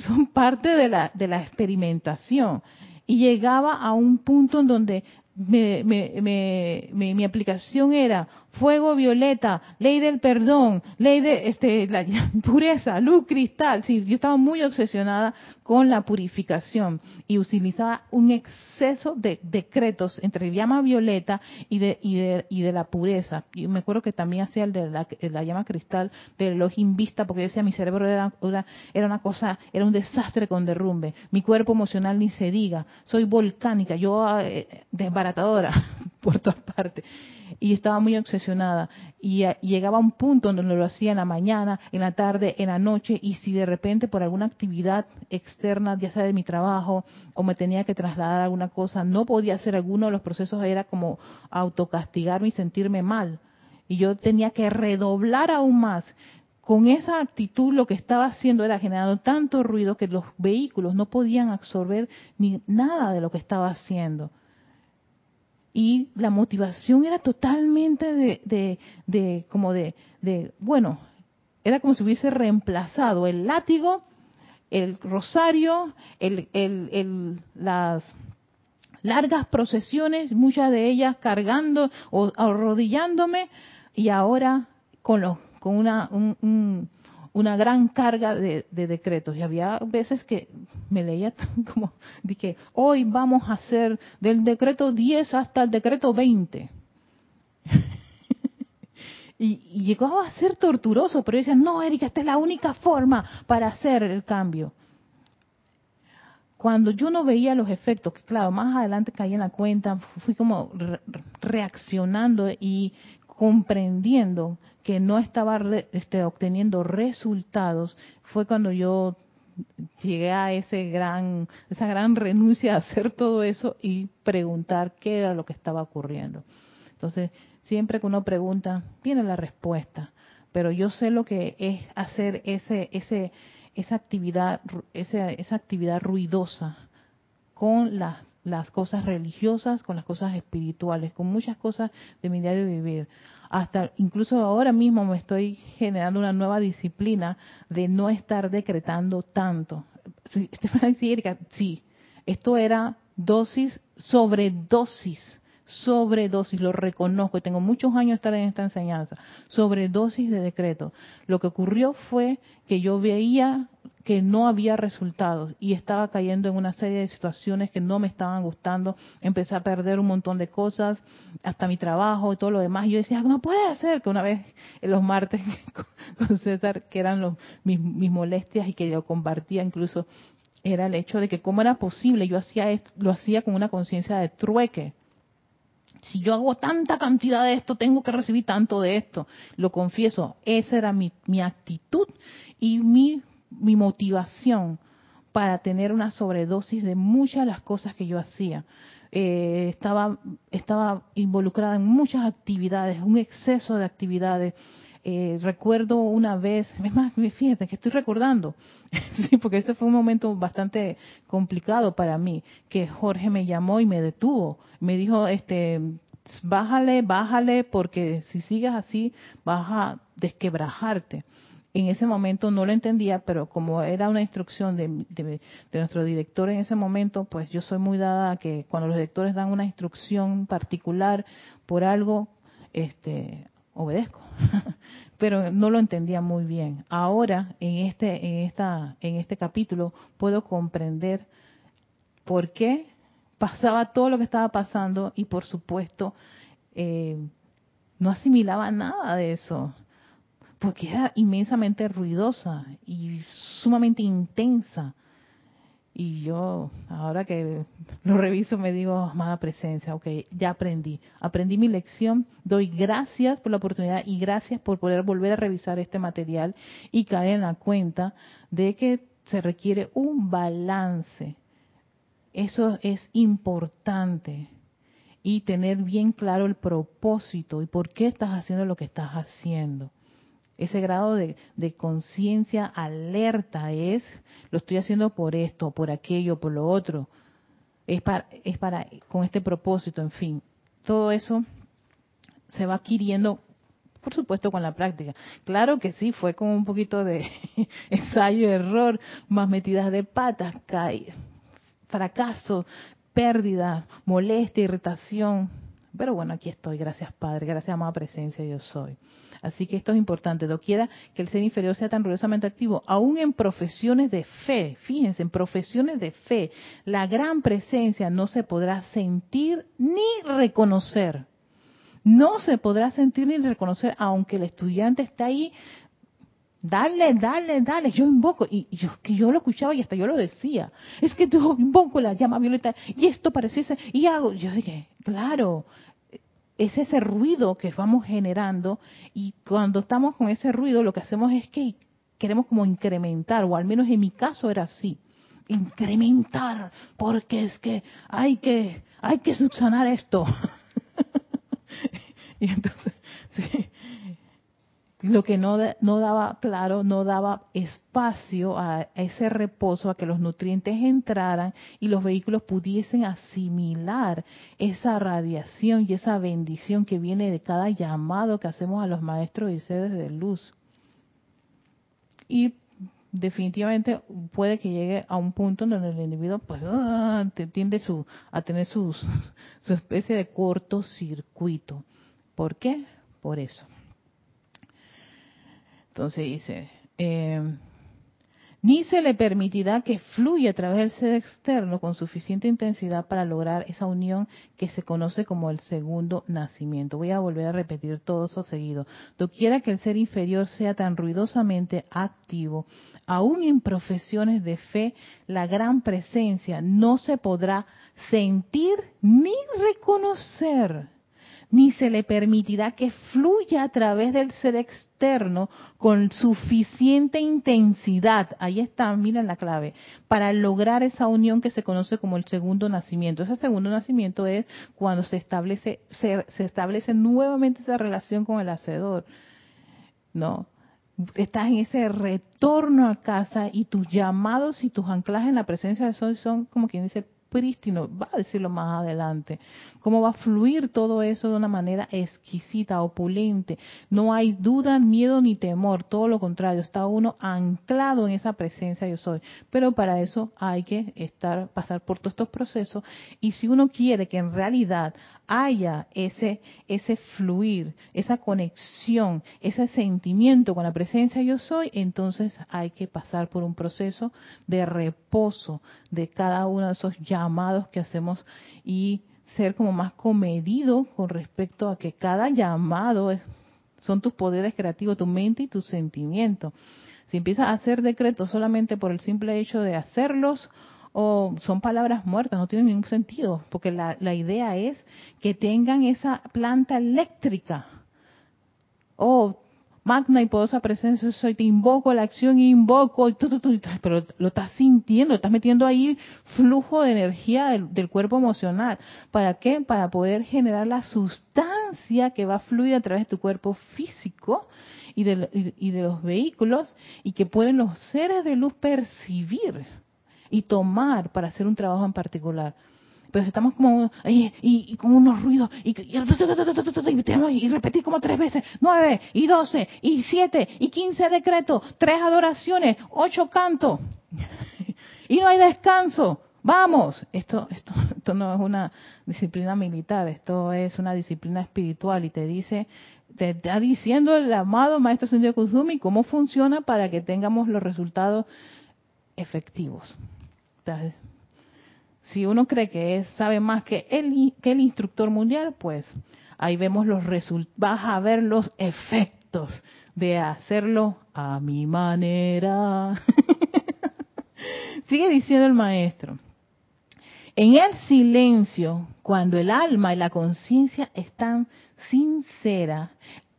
son, parte de la, de la experimentación. Y llegaba a un punto en donde me, me, mi aplicación era fuego violeta, ley del perdón, ley de este, la pureza, luz cristal. Sí, yo estaba muy obsesionada con la purificación y utilizaba un exceso de decretos entre llama violeta y de, y de, y de la pureza. Y me acuerdo que también hacía el de la, llama cristal del Elohim Vista porque decía mi cerebro era, una cosa, era un desastre con derrumbe. Mi cuerpo emocional ni se diga. Soy volcánica, yo eh, por todas partes. Y estaba muy obsesionada. Y, llegaba a un punto donde lo hacía en la mañana, en la tarde, en la noche y si de repente por alguna actividad externa, ya sea de mi trabajo o me tenía que trasladar alguna cosa, no podía hacer alguno de los procesos, era como autocastigarme y sentirme mal. Y yo tenía que redoblar aún más. Con esa actitud lo que estaba haciendo era generando tanto ruido que los vehículos no podían absorber ni nada de lo que estaba haciendo y la motivación era totalmente de, de, de como de, de, bueno, era como si hubiese reemplazado el látigo, el rosario, el, las largas procesiones, muchas de ellas cargando o arrodillándome, y ahora con, los, con una, una gran carga de, decretos. Y había veces que me leía como, dije, hoy vamos a hacer del decreto 10 hasta el decreto 20. y, llegaba a ser torturoso, pero yo decía, no, Erika, esta es la única forma para hacer el cambio. Cuando yo no veía los efectos, que claro, más adelante caí en la cuenta, fui como reaccionando y comprendiendo que no estaba este, obteniendo resultados, fue cuando yo llegué a ese gran, esa gran renuncia a hacer todo eso y preguntar qué era lo que estaba ocurriendo. Entonces, siempre que uno pregunta, tiene la respuesta, pero yo sé lo que es hacer ese, ese, esa actividad, esa, esa actividad ruidosa con las, las cosas religiosas, con las cosas espirituales, con muchas cosas de mi diario vivir hasta incluso ahora mismo me estoy generando una nueva disciplina de no estar decretando tanto. Sí, sí, esto era dosis sobre dosis, sobredosis, lo reconozco y tengo muchos años de estar en esta enseñanza, sobredosis de decreto. Lo que ocurrió fue que yo veía que no había resultados y estaba cayendo en una serie de situaciones que no me estaban gustando, empecé a perder un montón de cosas, hasta mi trabajo y todo lo demás. Y yo decía, no puede ser que una vez los martes con César, que eran los, mis, mis molestias y que yo compartía incluso, era el hecho de que cómo era posible, yo hacía esto, lo hacía con una conciencia de trueque. Si yo hago tanta cantidad de esto, tengo que recibir tanto de esto. Lo confieso, esa era mi, mi actitud y mi mi motivación para tener una sobredosis de muchas de las cosas que yo hacía. Eh, estaba, estaba involucrada en muchas actividades, un exceso de actividades. Eh, recuerdo una vez, es más, fíjate que estoy recordando, sí, porque ese fue un momento bastante complicado para mí, que Jorge me llamó y me detuvo, me dijo, este, bájale, bájale, porque si sigues así vas a desquebrajarte en ese momento no lo entendía, pero como era una instrucción de, nuestro director en ese momento, pues yo soy muy dada a que cuando los directores dan una instrucción particular por algo, este, obedezco. pero no lo entendía muy bien. Ahora, en este, en esta, en este capítulo, puedo comprender por qué pasaba todo lo que estaba pasando y, por supuesto, eh, no asimilaba nada de eso porque era inmensamente ruidosa y sumamente intensa. Y yo, ahora que lo reviso, me digo, amada presencia, ok, ya aprendí. Aprendí mi lección, doy gracias por la oportunidad y gracias por poder volver a revisar este material y caer en la cuenta de que se requiere un balance. Eso es importante. Y tener bien claro el propósito y por qué estás haciendo lo que estás haciendo ese grado de, conciencia alerta es, lo estoy haciendo por esto, por aquello, por lo otro. Es para, es para, con este propósito, en fin. Todo eso se va adquiriendo, por supuesto, con la práctica. Claro que sí, fue como un poquito de ensayo, error, más metidas de patas, fracaso, pérdida, molestia, irritación. Pero bueno, aquí estoy, gracias Padre, gracias amada presencia, yo soy. Así que esto es importante. Doquiera que el ser inferior sea tan ruidosamente activo, aún en profesiones de fe, fíjense, en profesiones de fe, la gran presencia no se podrá sentir ni reconocer. No se podrá sentir ni reconocer, aunque el estudiante está ahí Dale, dale, dale. Yo invoco. Y yo, que yo lo escuchaba y hasta yo lo decía. Es que yo invoco la llama violeta y esto pareciese. Y hago. Yo dije, claro, es ese ruido que vamos generando y cuando estamos con ese ruido lo que hacemos es que queremos como incrementar, o al menos en mi caso era así, incrementar, porque es que hay que, hay que subsanar esto. y entonces, sí, lo que no, no daba, claro, no daba espacio a, ese reposo, a que los nutrientes entraran y los vehículos pudiesen asimilar esa radiación y esa bendición que viene de cada llamado que hacemos a los maestros y sedes de luz. y definitivamente puede que llegue a un punto donde el individuo pues ah, tiende su, a tener su especie de cortocircuito. ¿Por qué? Por eso. Entonces dice, eh, ni se le permitirá que fluya a través del ser externo con suficiente intensidad para lograr esa unión que se conoce como el segundo nacimiento. Voy a volver a repetir todo eso seguido. Doquiera que el ser inferior sea tan ruidosamente activo, aún en profesiones de fe, la gran presencia no se podrá sentir ni reconocer ni se le permitirá que fluya a través del ser externo con suficiente intensidad, ahí está, miren la clave, para lograr esa unión que se conoce como el segundo nacimiento. Ese segundo nacimiento es cuando se establece, se, se establece nuevamente esa relación con el hacedor. ¿No? estás en ese retorno a casa y tus llamados y tus anclajes en la presencia de Sol son como quien dice prístino, va a decirlo más adelante, cómo va a fluir todo eso de una manera exquisita, opulente. No hay duda, miedo ni temor, todo lo contrario, está uno anclado en esa presencia yo soy. Pero para eso hay que estar, pasar por todos estos procesos y si uno quiere que en realidad haya ese, ese fluir, esa conexión, ese sentimiento con la presencia yo soy, entonces hay que pasar por un proceso de reposo de cada uno de esos llamados que hacemos y ser como más comedido con respecto a que cada llamado es, son tus poderes creativos, tu mente y tus sentimientos. Si empiezas a hacer decretos solamente por el simple hecho de hacerlos, o son palabras muertas, no tienen ningún sentido, porque la, la idea es que tengan esa planta eléctrica. Oh, magna y poderosa presencia soy, te invoco la acción, invoco, pero lo estás sintiendo, estás metiendo ahí flujo de energía del, cuerpo emocional. ¿Para qué? Para poder generar la sustancia que va a fluir a través de tu cuerpo físico y de, y de los vehículos y que pueden los seres de luz percibir y tomar para hacer un trabajo en particular. Pero estamos como y, y, con unos ruidos y, y, repetir como tres veces, nueve y doce y siete y quince decretos, tres adoraciones, ocho cantos y no hay descanso. Vamos, esto, esto, esto no es una disciplina militar, esto es una disciplina espiritual y te dice, te está diciendo el amado Maestro Sendio Kusumi cómo funciona para que tengamos los resultados efectivos. Si uno cree que sabe más que el, que el instructor mundial, pues ahí vemos los resultados, vas a ver los efectos de hacerlo a mi manera. Sigue diciendo el maestro. En el silencio, cuando el alma y la conciencia están sinceras,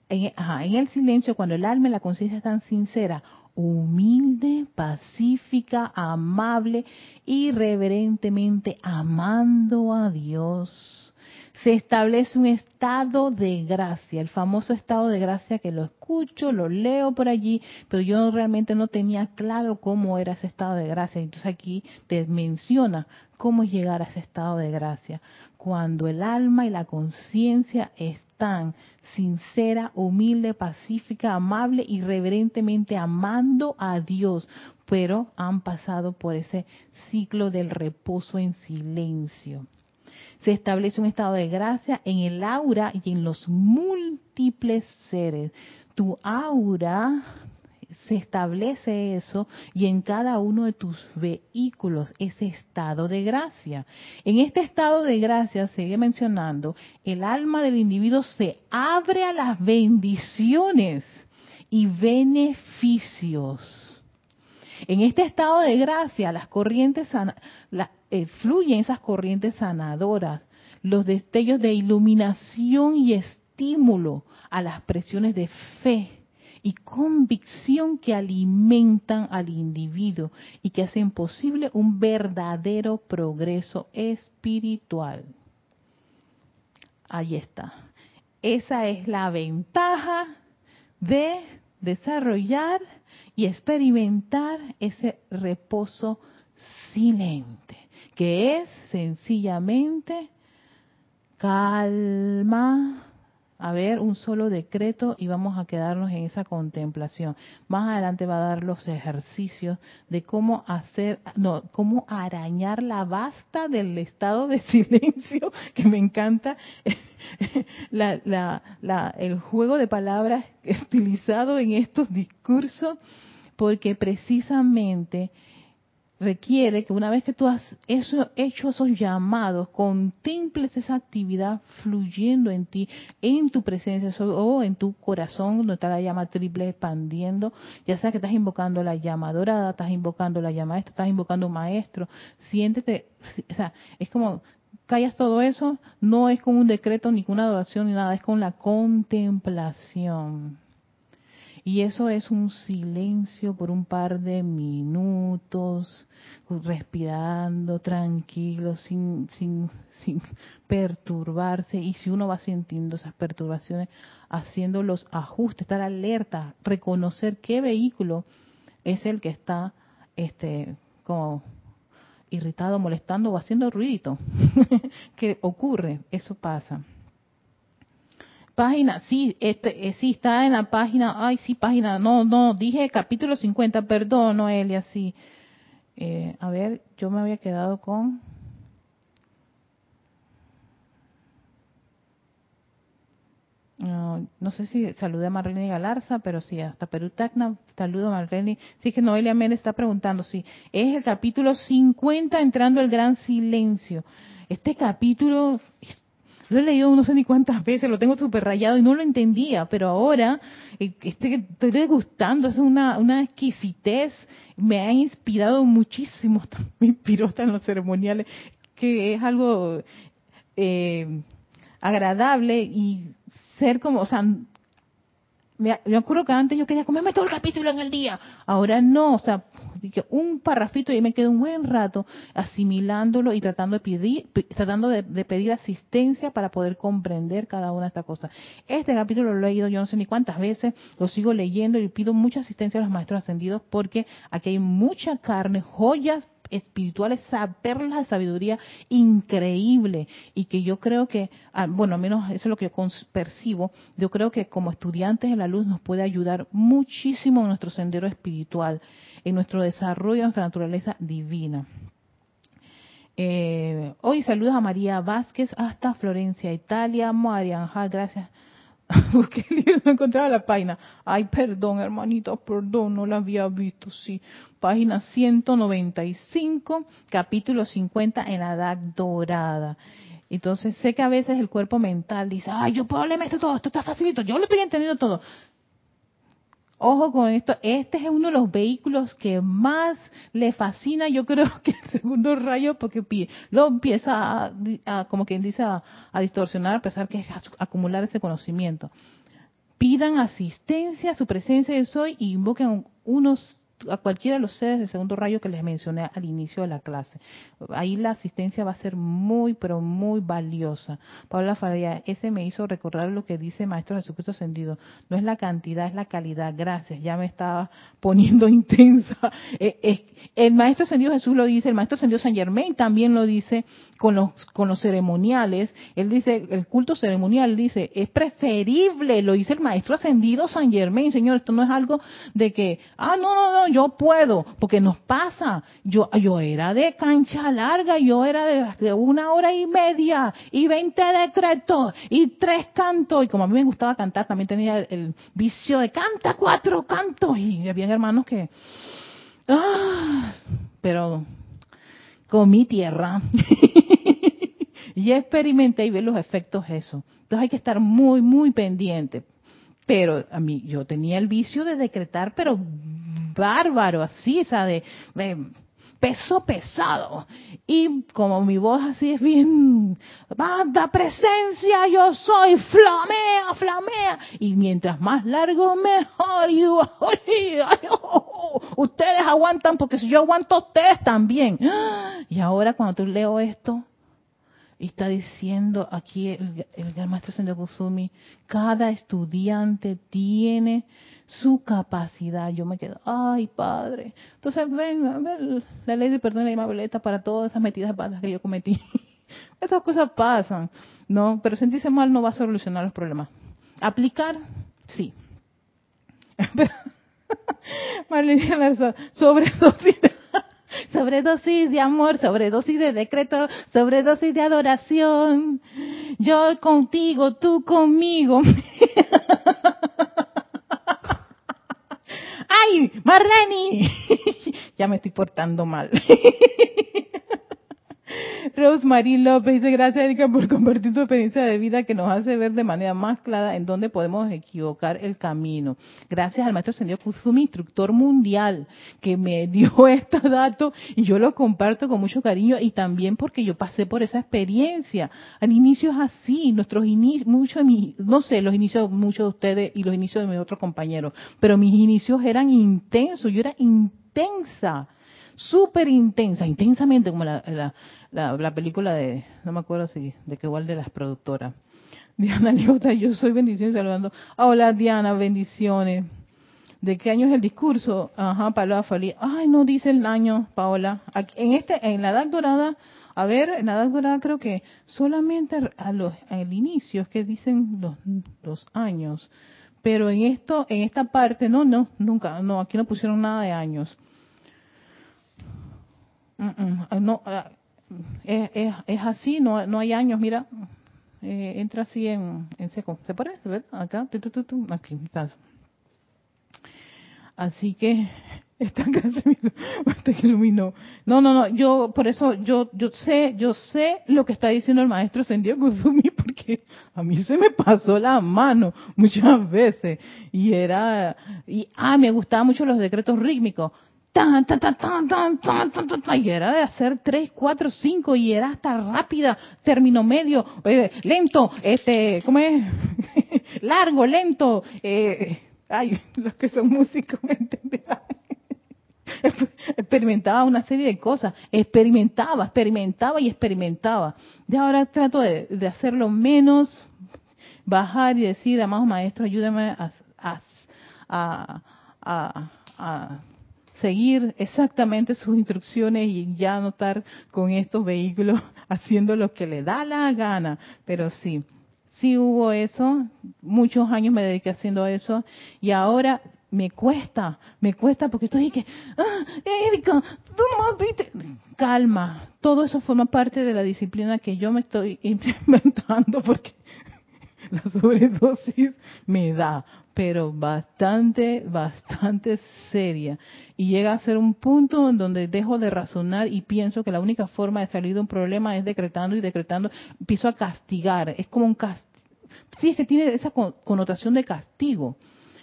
en, en, el silencio, cuando el alma y la conciencia están sinceras, humilde, pacífica, amable y reverentemente amando a Dios. Se establece un estado de gracia, el famoso estado de gracia que lo escucho, lo leo por allí, pero yo realmente no tenía claro cómo era ese estado de gracia. Entonces aquí te menciona cómo llegar a ese estado de gracia. Cuando el alma y la conciencia están sincera, humilde, pacífica, amable y reverentemente amando a Dios, pero han pasado por ese ciclo del reposo en silencio. Se establece un estado de gracia en el aura y en los múltiples seres. Tu aura se establece eso y en cada uno de tus vehículos ese estado de gracia. En este estado de gracia, sigue mencionando, el alma del individuo se abre a las bendiciones y beneficios. En este estado de gracia, las corrientes eh, fluyen esas corrientes sanadoras, los destellos de iluminación y estímulo a las presiones de fe y convicción que alimentan al individuo y que hacen posible un verdadero progreso espiritual. Ahí está. Esa es la ventaja de desarrollar y experimentar ese reposo silente, que es sencillamente calma, a ver un solo decreto y vamos a quedarnos en esa contemplación. Más adelante va a dar los ejercicios de cómo hacer, no, cómo arañar la basta del estado de silencio, que me encanta la, la, la, el juego de palabras utilizado en estos discursos, porque precisamente requiere que una vez que tú has hecho esos llamados, contemples esa actividad fluyendo en ti, en tu presencia o en tu corazón, donde está la llama triple expandiendo, ya sea que estás invocando la llama dorada, estás invocando la llama esta, estás invocando un maestro, siéntete, o sea, es como callas todo eso, no es con un decreto, ni con una adoración, ni nada, es con la contemplación. Y eso es un silencio por un par de minutos, respirando tranquilo, sin, sin, sin perturbarse. Y si uno va sintiendo esas perturbaciones, haciendo los ajustes, estar alerta, reconocer qué vehículo es el que está este, como irritado, molestando o haciendo ruido. ¿Qué ocurre? Eso pasa página, sí, este, eh, sí, está en la página, ay, sí, página, no, no, dije capítulo 50, perdón, Noelia, sí. Eh, a ver, yo me había quedado con... No, sé si saludé a Marlene Galarza, pero sí, hasta Perú Tacna, saludo a Marlene. Sí que Noelia me está preguntando, sí, es el capítulo 50 entrando el gran silencio. Este capítulo lo he leído no sé ni cuántas veces, lo tengo súper rayado y no lo entendía, pero ahora eh, este, estoy degustando, es una, una exquisitez, me ha inspirado muchísimo, me inspiró en los ceremoniales, que es algo eh, agradable y ser como, o sea, me, me, acuerdo que antes yo quería comerme todo el capítulo en el día, ahora no, o sea, un parrafito y me quedo un buen rato asimilándolo y tratando de pedir, tratando de, pedir asistencia para poder comprender cada una de estas cosas. Este capítulo lo he leído yo no sé ni cuántas veces, lo sigo leyendo y pido mucha asistencia a los maestros ascendidos porque aquí hay mucha carne, joyas espirituales, perlas de sabiduría increíble y que yo creo que, ah, bueno, al menos eso es lo que yo percibo, yo creo que como estudiantes de la luz nos puede ayudar muchísimo en nuestro sendero espiritual, en nuestro desarrollo, en nuestra naturaleza divina. Eh, hoy saludos a María Vázquez hasta Florencia, Italia. María gracias porque no encontraba la página. Ay, perdón, hermanito, perdón, no la había visto. Sí, página 195, capítulo 50 en la edad dorada. Entonces sé que a veces el cuerpo mental dice, ay, yo puedo leerme esto todo, esto está facilito, yo lo estoy entendiendo todo. Ojo con esto, este es uno de los vehículos que más le fascina, yo creo que el segundo rayo, porque lo empieza a, como quien dice, a, distorsionar a pesar que es acumular ese conocimiento. Pidan asistencia a su presencia de soy y invoquen unos a cualquiera de los sedes de segundo rayo que les mencioné al inicio de la clase. Ahí la asistencia va a ser muy, pero muy valiosa. Paula Faria, ese me hizo recordar lo que dice Maestro Jesucristo Ascendido. No es la cantidad, es la calidad. Gracias, ya me estaba poniendo intensa. Eh, el Maestro Ascendido Jesús lo dice, el Maestro Ascendido San Germain también lo dice con los, con los ceremoniales. Él dice, el culto ceremonial dice, es preferible, lo dice el Maestro Ascendido San Germain, Señor, esto no es algo de que, ah, no, no, no, yo puedo, porque nos pasa. Yo, yo era de cancha larga, yo era de, una hora y media, y veinte decretos, y tres cantos, y como a mí me gustaba cantar, también tenía el, vicio de canta cuatro cantos, y había hermanos que, ah, pero comí tierra. y experimenté y ver los efectos de eso. Entonces hay que estar muy, muy pendiente. Pero a mí, yo tenía el vicio de decretar, pero bárbaro, así, o sea, de, peso pesado. Y como mi voz así es bien, banda presencia, yo soy, flamea, flamea. Y mientras más largo, mejor. Y ustedes aguantan porque si yo aguanto, ustedes también. Y ahora cuando tú leo esto, está diciendo aquí el, el maestro Sendo cada estudiante tiene su capacidad. Yo me quedo, ay padre. Entonces ven, ven la ley de perdón y la para todas esas metidas patas que yo cometí. Esas cosas pasan, ¿no? Pero sentirse mal no va a solucionar los problemas. ¿Aplicar? Sí. Marlene sobredosis de, sobredosis de amor, sobredosis de decreto, sobredosis de adoración. Yo contigo, tú conmigo. ¡Ay, Marlene! ya me estoy portando mal. Rosemary López dice, gracias Erika por compartir tu experiencia de vida que nos hace ver de manera más clara en dónde podemos equivocar el camino. Gracias al maestro Sendio Kusumi, instructor mundial, que me dio estos datos y yo lo comparto con mucho cariño y también porque yo pasé por esa experiencia. Al inicio es así, nuestros inicios, mucho, no sé, los inicios muchos de ustedes y los inicios de mis otros compañeros, pero mis inicios eran intensos, yo era intensa súper intensa, intensamente como la, película de, no me acuerdo si, de qué igual de las productoras. Diana Liota, yo soy bendición saludando. hola Diana, bendiciones. ¿De qué año es el discurso? Ajá, Paola Fali. Ay, no dice el año, Paola. en este, en la edad dorada, a ver, en la edad dorada creo que solamente a los, al inicio es que dicen los, los años. Pero en esto, en esta parte, no, no, nunca, no, aquí no pusieron nada de años. no, es, así, no, no hay años, mira, eh, entra así en, seco. ¿Se parece? ¿Ves? Acá, aquí estás. Así que esta casa me iluminó. No, no, no, yo por eso yo yo sé, yo sé lo que está diciendo el maestro Sendio Kuzumi porque a mí se me pasó la mano muchas veces y era y ah, me gustaban mucho los decretos rítmicos y era de hacer tres, cuatro, cinco y era hasta rápida, término medio, eh, lento, este, ¿cómo es? Largo, lento, eh, ay, los que son músicos me entenderán. experimentaba una serie de cosas, experimentaba, experimentaba y experimentaba. Y ahora trato de, de hacerlo menos, bajar y decir, amado maestro, ayúdame a seguir exactamente sus instrucciones y ya no estar con estos vehículos haciendo lo que le da la gana. Pero sí, sí hubo eso, muchos años me dediqué haciendo eso y ahora me cuesta, me cuesta porque estoy que, ah, Erika, tú viste. Calma, todo eso forma parte de la disciplina que yo me estoy implementando porque la sobredosis me da, pero bastante, bastante seria. Y llega a ser un punto en donde dejo de razonar y pienso que la única forma de salir de un problema es decretando y decretando. Empiezo a castigar. Es como un castigo. Sí, es que tiene esa connotación de castigo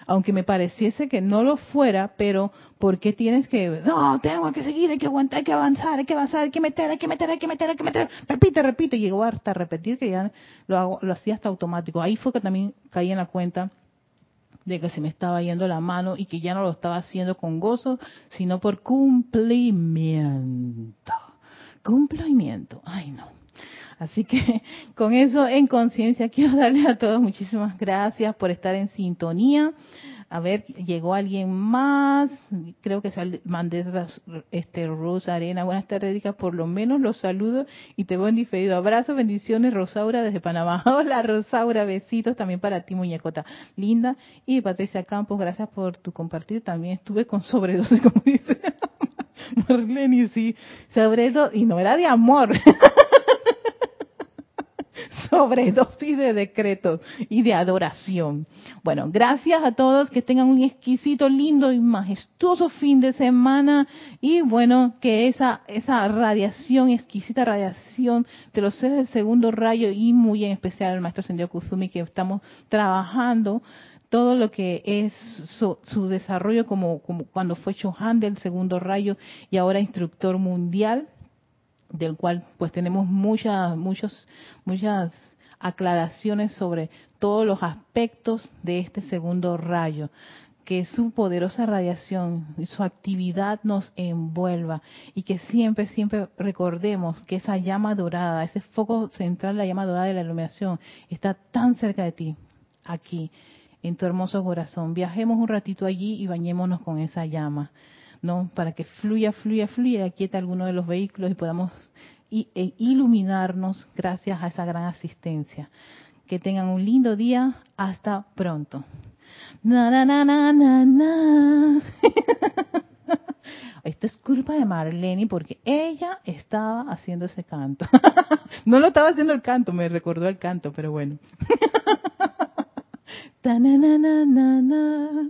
aunque me pareciese que no lo fuera, pero ¿por qué tienes que, no, tengo que seguir, hay que aguantar, hay que avanzar, hay que avanzar, hay que meter, hay que meter, hay que meter, hay que meter, repite, repite, y llegó hasta repetir que ya lo, hago, lo hacía hasta automático. Ahí fue que también caí en la cuenta de que se me estaba yendo la mano y que ya no lo estaba haciendo con gozo, sino por cumplimiento. Cumplimiento. Ay, no. Así que con eso en conciencia quiero darle a todos muchísimas gracias por estar en sintonía. A ver, llegó alguien más, creo que mandé este Rosa Arena. Buenas tardes, Erika, por lo menos los saludo y te voy en diferido. Abrazos, bendiciones, Rosaura desde Panamá. Hola, Rosaura, besitos también para ti, muñecota linda. Y Patricia Campos, gracias por tu compartir. También estuve con sobredosis, como dice Marlene, sí, sobredosis, y no era de amor. Sobredosis de decretos y de adoración. Bueno, gracias a todos, que tengan un exquisito, lindo y majestuoso fin de semana y bueno, que esa, esa radiación, exquisita radiación de los seres del segundo rayo y muy en especial el maestro Sendio Kuzumi que estamos trabajando todo lo que es su, su desarrollo como, como cuando fue Chohan del segundo rayo y ahora instructor mundial del cual pues tenemos muchas, muchos, muchas aclaraciones sobre todos los aspectos de este segundo rayo, que su poderosa radiación y su actividad nos envuelva y que siempre, siempre recordemos que esa llama dorada, ese foco central, la llama dorada de la iluminación, está tan cerca de ti, aquí, en tu hermoso corazón. Viajemos un ratito allí y bañémonos con esa llama. Para que fluya, fluya, fluya, y aquieta alguno de los vehículos y podamos e iluminarnos gracias a esa gran asistencia. Que tengan un lindo día. Hasta pronto. Na, na, na, na, na. Esto es culpa de Marlene porque ella estaba haciendo ese canto. no lo estaba haciendo el canto, me recordó el canto, pero bueno. Ta, na, na, na, na, na.